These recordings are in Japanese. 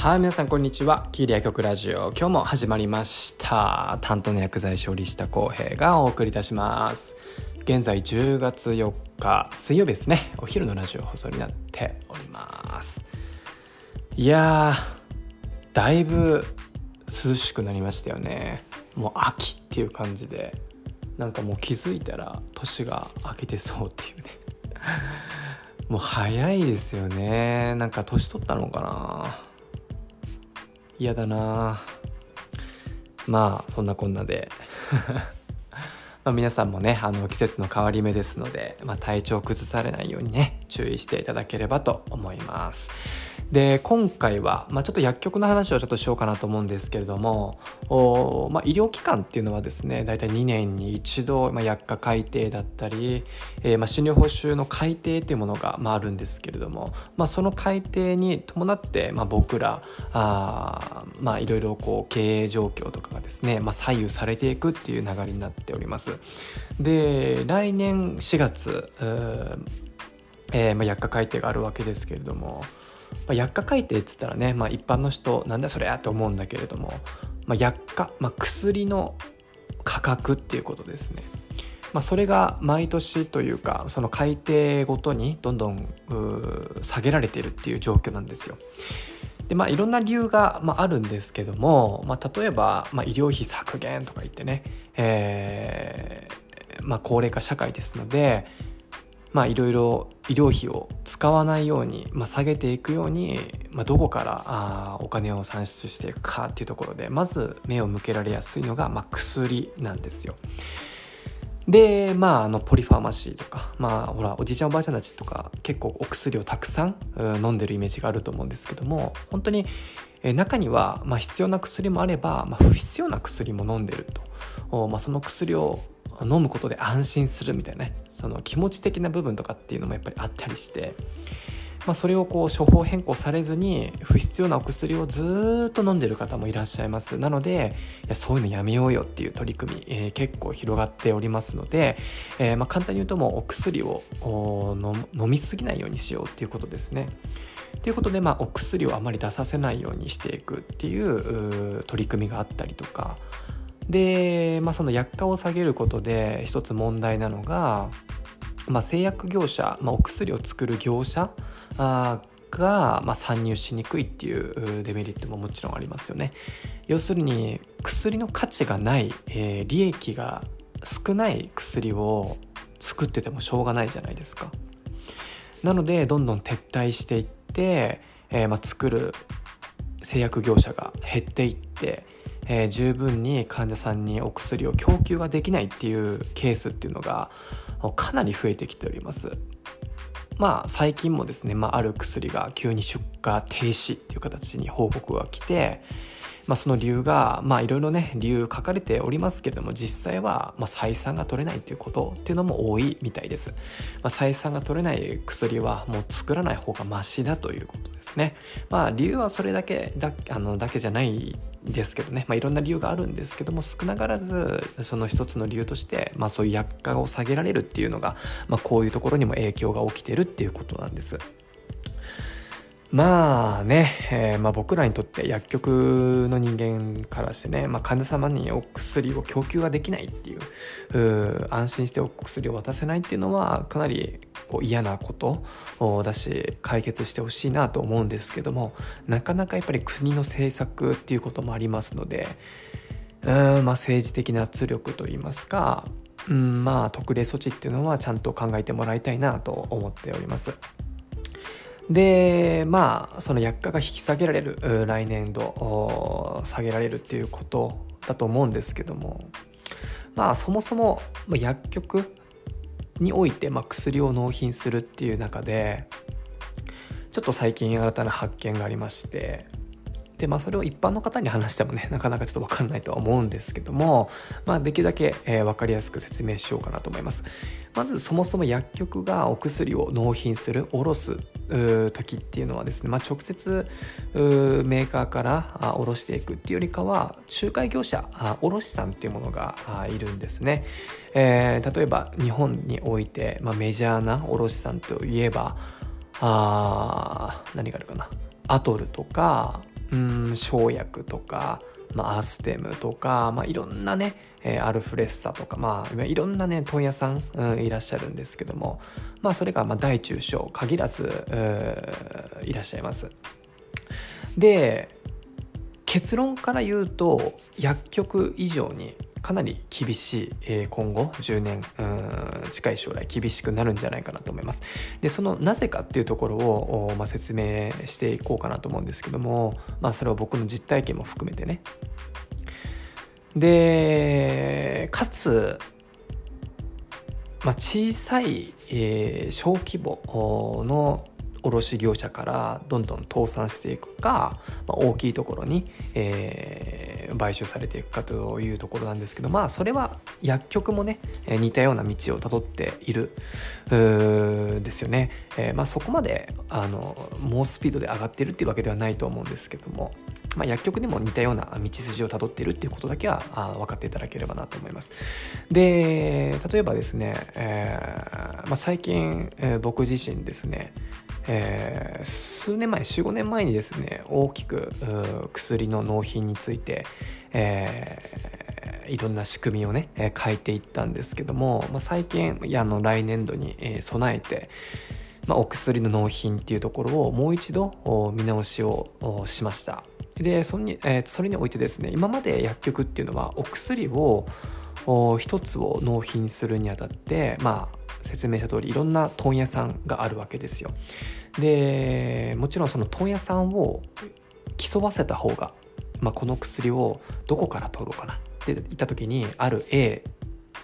はい、皆さんこんにちは。キーリア曲ラジオ。今日も始まりました。担当の薬剤師折下康平がお送りいたします。現在10月4日水曜日ですね。お昼のラジオ放送になっております。いやー、だいぶ涼しくなりましたよね。もう秋っていう感じで、なんかもう気づいたら年が明けてそうっていうね。もう早いですよね。なんか年取ったのかな。嫌だな。まあそんなこんなで。ま皆さんもねあの季節の変わり目ですので、まあ、体調崩されないようにね注意していただければと思います。で今回は、まあ、ちょっと薬局の話をちょっとしようかなと思うんですけれどもお、まあ、医療機関っていうのはですね大体2年に一度、まあ、薬価改定だったり、えーまあ、診療報酬の改定というものが、まあ、あるんですけれども、まあ、その改定に伴って、まあ、僕らあまあいろいろこう経営状況とかがですね、まあ、左右されていくっていう流れになっております。で来年4月、えーまあ、薬価改定があるわけですけれどもまあ、薬価改定っつったらね、まあ、一般の人なんだそれやと思うんだけれども、まあ、薬価、まあ、薬の価格っていうことですね。まあ、それが毎年というかその改定ごとにどんどん下げられているっていう状況なんですよ。でまあいろんな理由が、まあ、あるんですけども、まあ、例えば、まあ、医療費削減とか言ってね、えーまあ、高齢化社会ですのでまあいろいろ医療費を使わないように、まあ、下げていくように、まあ、どこからあお金を算出していくかっていうところでまず目を向けられやすいのが、まあ、薬なんですよ。でまああのポリファーマシーとかまあほらおじいちゃんおばあちゃんたちとか結構お薬をたくさん飲んでるイメージがあると思うんですけども本当に中には、まあ、必要な薬もあれば、まあ、不必要な薬も飲んでると、まあ、その薬を飲むことで安心するみたいなねその気持ち的な部分とかっていうのもやっぱりあったりして、まあ、それをこう処方変更されずに不必要なお薬をずっと飲んでる方もいらっしゃいますなのでいやそういうのやめようよっていう取り組み、えー、結構広がっておりますので、えー、まあ簡単に言うともうお薬を飲みすぎないようにしようっていうことですね。ということで、まあ、お薬をあまり出させないようにしていくっていう取り組みがあったりとかで、まあ、その薬価を下げることで一つ問題なのが、まあ、製薬業者、まあ、お薬を作る業者あが、まあ、参入しにくいっていうデメリットももちろんありますよね。要するに薬の価値がない、えー、利益が少ない薬を作っててもしょうがないじゃないですか。なのでどんどん撤退していって、えーまあ、作る製薬業者が減っていってえー、十分に患者さんにお薬を供給ができないっていうケースっていうのがかなり増えてきております。まあ最近もですね、まあ、ある薬が急に出荷停止っていう形に報告が来て、まあ、その理由がまあいろいろね理由書かれておりますけれども実際はまあ採算が取れないっていうことっていうのも多いみたいです、まあ、採算が取れない薬はもう作らない方がマシだということですねまあ理由はそれだけだあのだけじゃないですけどね、まあ、いろんな理由があるんですけども少なからずその一つの理由として、まあ、そういう薬価を下げられるっていうのが、まあ、こういうところにも影響が起きてるっていうことなんです。まあね、えー、まあ僕らにとって薬局の人間からしてね、まあ、患者様にお薬を供給ができないっていう安心してお薬を渡せないっていうのはかなりこう嫌なことだし解決してほしいなと思うんですけどもなかなかやっぱり国の政策っていうこともありますのでうん、まあ、政治的な圧力といいますか、うん、まあ特例措置っていうのはちゃんと考えてもらいたいなと思っております。でまあその薬価が引き下げられる来年度下げられるっていうことだと思うんですけどもまあそもそも薬局において、まあ、薬を納品するっていう中でちょっと最近新たな発見がありましてでまあそれを一般の方に話してもねなかなかちょっと分かんないとは思うんですけども、まあ、できるだけ、えー、分かりやすく説明しようかなと思います。まずそもそも薬局がお薬を納品する卸す時っていうのはですね、まあ、直接メーカーから卸していくっていうよりかは仲介業者卸さんっていうものがいるんですね、えー、例えば日本において、まあ、メジャーな卸さんといえばあ何があるかな。アトルとかうん生薬とか、まあ、アステムとか、まあ、いろんなね、えー、アルフレッサとか、まあ、いろんなね問屋さん、うん、いらっしゃるんですけども、まあ、それがまあ大中小限らずいらっしゃいます。で結論から言うと薬局以上にかなり厳しい、えー、今後10年近い将来厳しくなるんじゃないかなと思います。でそのなぜかっていうところを、まあ、説明していこうかなと思うんですけども、まあ、それは僕の実体験も含めてね。でかつ、まあ、小さい、えー、小規模の卸業者からどんどん倒産していくか、まあ、大きいところに、えー、買収されていくかというところなんですけどまあそれは薬局もね似たような道をたどっているですよね、えー、まあ、そこまであの猛スピードで上がっているっていうわけではないと思うんですけども、まあ、薬局でも似たような道筋をたどっているっていうことだけはあ分かっていただければなと思います。で例えばですね、えー、まあ、最近、えー、僕自身ですねえー、数年前45年前にですね大きく薬の納品について、えー、いろんな仕組みをね、変えていったんですけども、まあ、最近いやあの来年度に、備えて、まあ、お薬の納品っていうところをもう一度見直しをしました。でそれに,、えー、それにおいてですね今まで薬局っていうのはお薬を一つを納品するにあたってまあ説明した通りいろんな問屋さんがあるわけですよ。でもちろんその問屋さんを競わせた方が、まあ、この薬をどこから取ろうかな？って言った時にある A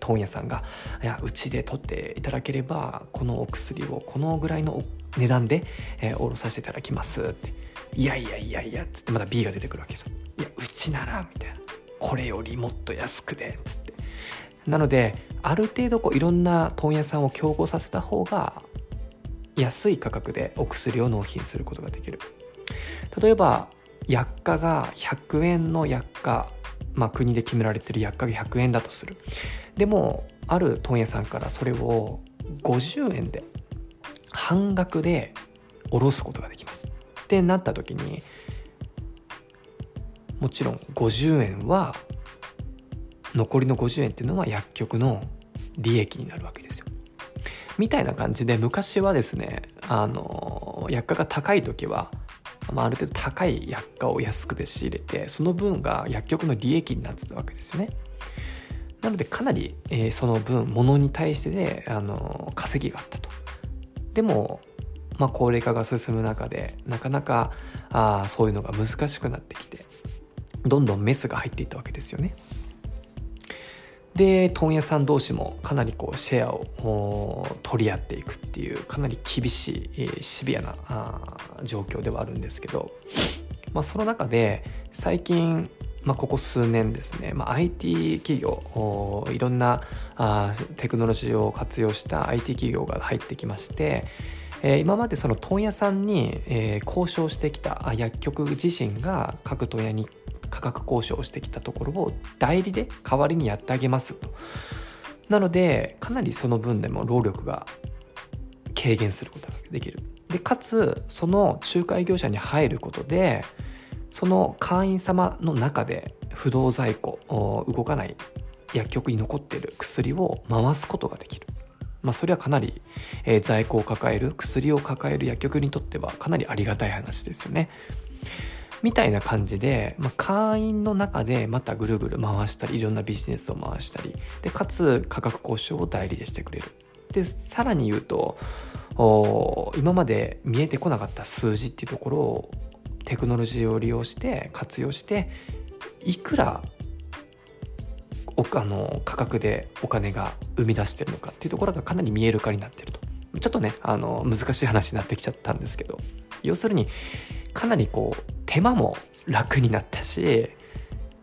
問屋さんが「いやうちで取っていただければこのお薬をこのぐらいの値段で、えー、おろさせていただきます」って「いやいやいやいや」っつってまた B が出てくるわけですよ。いやうちならみたいな。これよりもっと安くでっつって。なのである程度こういろんな問屋さんを競合させた方が安い価格でお薬を納品することができる。例えば薬価が100円の薬価まあ国で決められてる薬価が100円だとする。でもある問屋さんからそれを50円で半額で下ろすことができます。ってなった時にもちろん50円は残りの50円っていうのは薬局の利益になるわけですよ。みたいな感じで昔はですねあの薬価が高い時は、まあ、ある程度高い薬価を安くで仕入れてその分が薬局の利益になってたわけですよね。なのでかなり、えー、その分物に対してで、あの稼ぎがあったと。でも、まあ、高齢化が進む中でなかなかあそういうのが難しくなってきてどんどんメスが入っていったわけですよね。で問屋さん同士もかなりこうシェアを取り合っていくっていうかなり厳しいシビアな状況ではあるんですけど、まあ、その中で最近、まあ、ここ数年ですね、まあ、IT 企業いろんなあテクノロジーを活用した IT 企業が入ってきましてえー、今までその問屋さんに、えー、交渉してきた薬局自身が各問屋に価格交渉してきたところを代理で代わりにやってあげますと。なのでかなりその分でも労力が軽減することができる。でかつその仲介業者に入ることでその会員様の中で不動在庫動かない薬局に残っている薬を回すことができる。まあ、それはかなり、えー、在庫を抱える薬を抱える薬局にとってはかなりありがたい話ですよね。みたいな感じで、まあ、会員の中でまたぐるぐる回したりいろんなビジネスを回したりでかつ価格交渉を代理でしてくれるでさらに言うと今まで見えてこなかった数字っていうところをテクノロジーを利用して活用していくらあの価格でお金が生み出してるのかっていうところがかなり見える化になってると。ちょっとねあの難しい話になってきちゃったんですけど。要するにかなりこう手間も楽になったし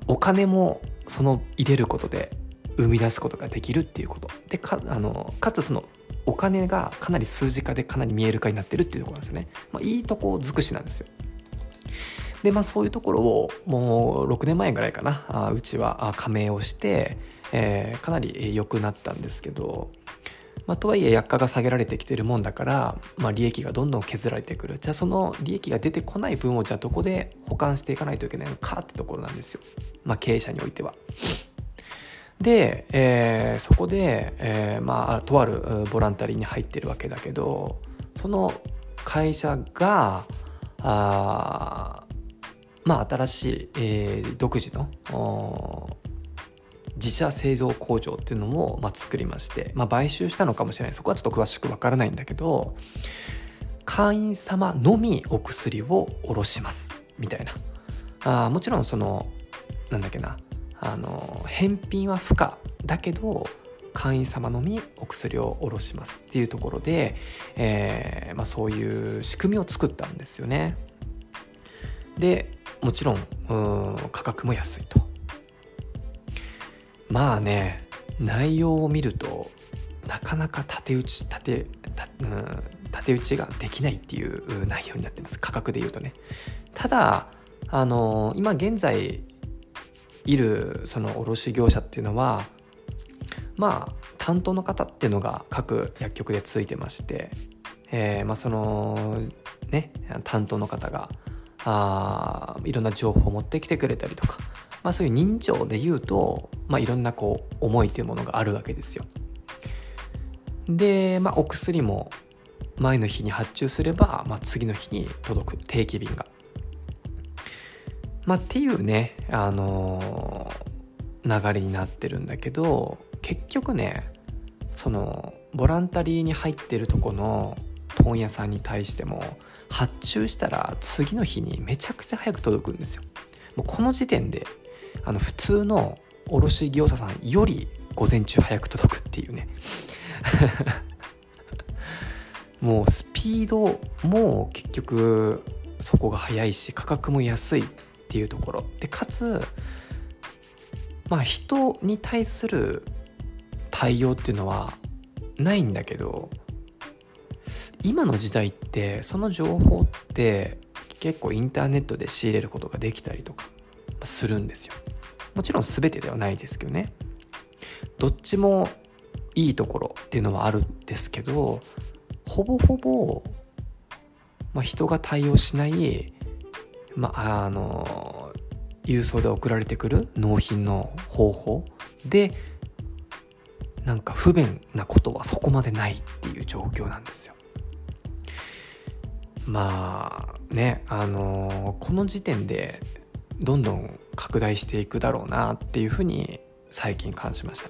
お金もその入れることで生み出すことができるっていうこと。でかあのかつそのお金がかなり数字化でかなり見える化になってるっていうところなんですよね、まあ、いいとこ尽くしなんですよ。でまあそういうところをもう6年前ぐらいかな。あうちは加盟をして、えー、かなり良くなったんですけどまあ、とはいえ薬価が下げられてきてるもんだから、まあ、利益がどんどん削られてくる。じゃあその利益が出てこない分をじゃあどこで保管していかないといけないのかってところなんですよ、まあ、経営者においては。で、えー、そこで、えー、まあとあるボランタリーに入ってるわけだけどその会社があまあ新しい、えー、独自の自社製造工場っていうのも、まあ、作りまして、まあ、買収したのかもしれない。そこはちょっと詳しくわからないんだけど会員様のみお薬を卸します。みたいな。あもちろんそのなんだっけな。あの返品は不可だけど会員様のみお薬を卸しますっていうところで、えーまあ、そういう仕組みを作ったんですよね。でもちろん価格も安いと。まあね内容を見るとなかなか縦打ち縦、縦打ちができないっていう内容になってます。価格で言うとね。ただあの今現在いるその卸業者っていうのはまあ担当の方っていうのが各薬局でついてまして、えー、まあそのね担当の方があいろんな情報を持ってきてくれたりとかまあ、そういう認情で言うと、まあ、いろんなこう思いというものがあるわけですよ。で、まあ、お薬も前の日に発注すれば、まあ、次の日に届く定期便が。まあ、っていうね、あのー、流れになってるんだけど結局ねそのボランタリーに入ってるとこの問屋さんに対しても発注したら次の日にめちゃくちゃ早く届くんですよ。もうこの時点であの普通の卸業者さんより午前中早く届くっていうね もうスピードも結局そこが速いし価格も安いっていうところでかつまあ人に対する対応っていうのはないんだけど今の時代ってその情報って結構インターネットで仕入れることができたりとかするんですよもちろん全てではないですけどねどっちもいいところっていうのはあるんですけどほぼほぼ、まあ、人が対応しない、まあ、あの郵送で送られてくる納品の方法でなんか不便なことはそこまでないっていう状況なんですよ。まあねあのこの時点でどんどん拡大していくだろうなっていうふうに最近感じました。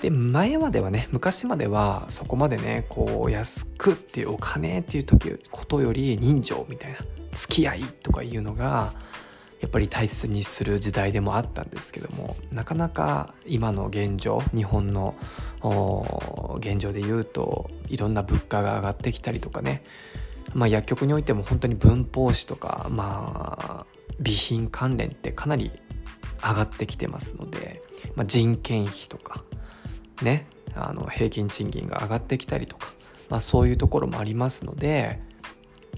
で前まではね昔まではそこまでねこう安くっていうお金っていう時ことより人情みたいな付き合いとかいうのがやっぱり大切にする時代でもあったんですけどもなかなか今の現状日本の現状で言うといろんな物価が上がってきたりとかねまあ、薬局においても本当に文法紙とか、まあ、備品関連ってかなり上がってきてますので、まあ、人件費とかねあの平均賃金が上がってきたりとか、まあ、そういうところもありますので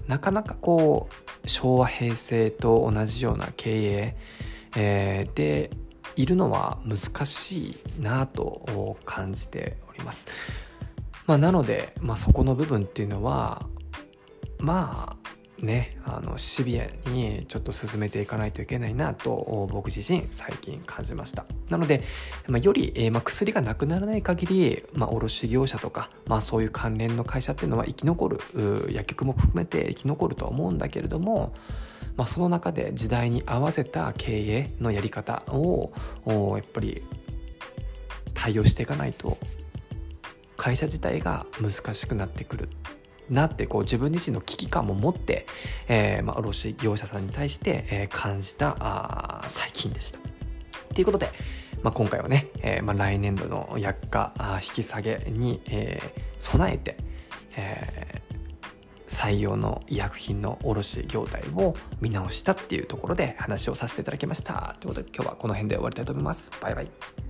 なかなかこう昭和平成と同じような経営、えー、でいるのは難しいなと感じております。まあ、なので、まあ、そこの部分っていうのはまあねあのシビアにちょっと進めていかないといけないなと僕自身最近感じました。なので、まあ、より、えー、まあ、薬がなくならない限り、まあ、卸業者とか、まあ、そういう関連の会社っていうのは生き残る薬局も含めて生き残るとは思うんだけれどもまあ、その中で時代に合わせた経営のやり方をやっぱり対応していかないと会社自体が難しくなってくる。なってこう自分自身の危機感も持って、えーまあ、卸業者さんに対して、えー、感じたあ最近でした。ということで、まあ、今回はね、えーまあ、来年度の薬価引き下げに、えー、備えて、えー、採用の医薬品の卸業態を見直したっていうところで話をさせていただきました。ということで今日はこの辺で終わりたいと思います。バイバイ。